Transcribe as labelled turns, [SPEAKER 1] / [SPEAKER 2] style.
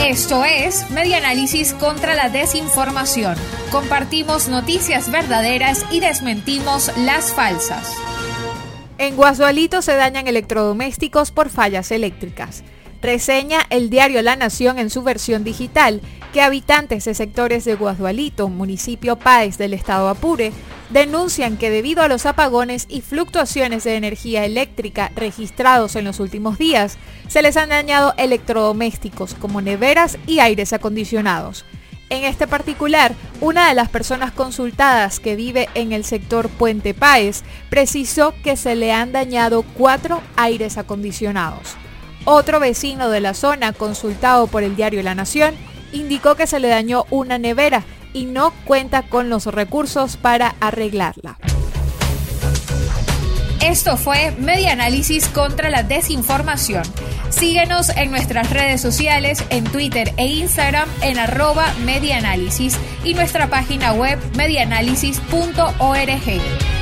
[SPEAKER 1] Esto es Media Análisis contra la Desinformación. Compartimos noticias verdaderas y desmentimos las falsas.
[SPEAKER 2] En Guasualito se dañan electrodomésticos por fallas eléctricas. Reseña el diario La Nación en su versión digital que habitantes de sectores de Guasualito, municipio Páez del estado Apure, denuncian que debido a los apagones y fluctuaciones de energía eléctrica registrados en los últimos días, se les han dañado electrodomésticos como neveras y aires acondicionados. En este particular, una de las personas consultadas que vive en el sector Puente Páez precisó que se le han dañado cuatro aires acondicionados. Otro vecino de la zona, consultado por el diario La Nación, indicó que se le dañó una nevera y no cuenta con los recursos para arreglarla.
[SPEAKER 1] Esto fue Media Análisis contra la Desinformación. Síguenos en nuestras redes sociales, en Twitter e Instagram en arroba medianálisis y nuestra página web medianálisis.org.